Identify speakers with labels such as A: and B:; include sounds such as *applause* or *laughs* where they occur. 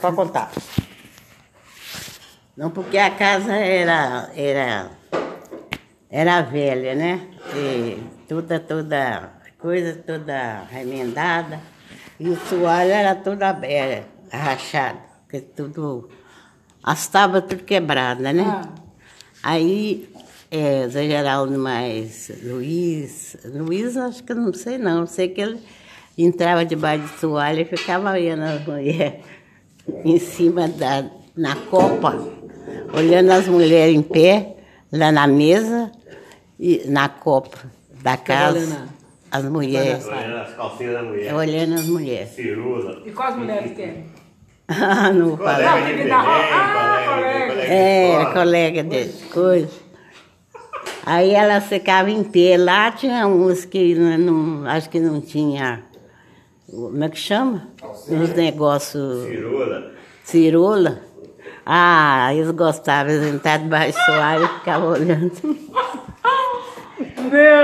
A: Pode contar.
B: Não, porque a casa era, era, era velha, né? E toda, toda, coisa toda remendada. E o soalho era todo aberto, rachado, porque tudo, as tábuas tudo quebradas, né?
C: Ah.
B: Aí, é, Zé Geraldo mais Luiz, Luiz acho que eu não sei não, sei que ele entrava debaixo de toalha e ficava olhando as mulheres em cima da, na copa, olhando as mulheres em pé, lá na mesa, e na copa da casa,
C: olhando
B: as mulheres,
D: Olhando as calcinhas da mulher.
B: olhando as mulheres.
D: Cirula.
C: E quais mulheres que é?
B: Ah, não vou falar.
D: Colega
C: Não,
D: de
C: tem que dar- ah,
D: colega de-
C: colega.
D: de
B: É, colega dele, coisa. Aí ela ficava em pé. Lá tinha uns que não, não- acho que não tinha. Como é que chama? Uns negócios.
D: Cirula.
B: Cirula. Ah, eles gostavam, eles entravam debaixo do soalho e ficavam olhando. *laughs*
C: Meu